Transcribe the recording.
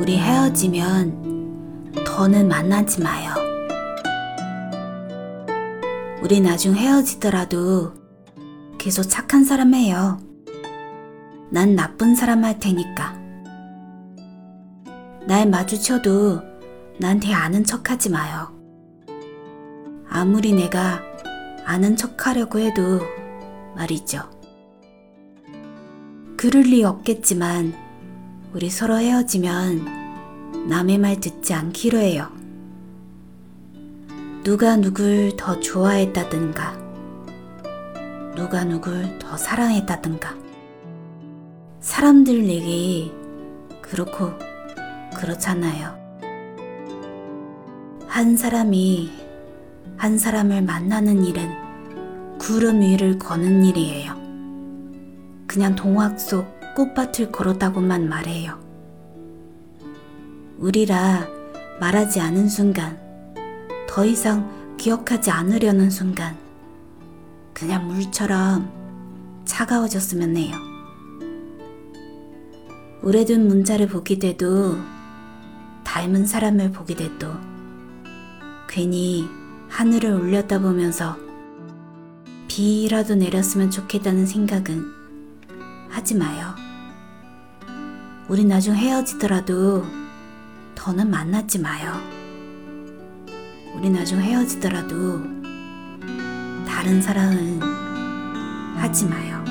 우리 헤어지면 더는 만나지 마요. 우리 나중 헤어지더라도 계속 착한 사람 해요. 난 나쁜 사람 할 테니까. 날 마주쳐도 나한테 아는 척 하지 마요. 아무리 내가 아는 척 하려고 해도 말이죠. 그럴 리 없겠지만, 우리 서로 헤어지면 남의 말 듣지 않기로 해요. 누가 누굴 더 좋아했다든가, 누가 누굴 더 사랑했다든가. 사람들 얘기 그렇고 그렇잖아요. 한 사람이 한 사람을 만나는 일은 구름 위를 거는 일이에요. 그냥 동화 속 꽃밭을 걸었다고만 말해요. 우리라 말하지 않은 순간, 더 이상 기억하지 않으려는 순간, 그냥 물처럼 차가워졌으면 해요. 오래된 문자를 보게 돼도, 닮은 사람을 보게 돼도, 괜히 하늘을 올렸다 보면서 비라도 내렸으면 좋겠다는 생각은 하지 마요. 우리 나중 헤어지더라도 더는 만나지 마요. 우리 나중 헤어지더라도 다른 사랑은 하지 마요.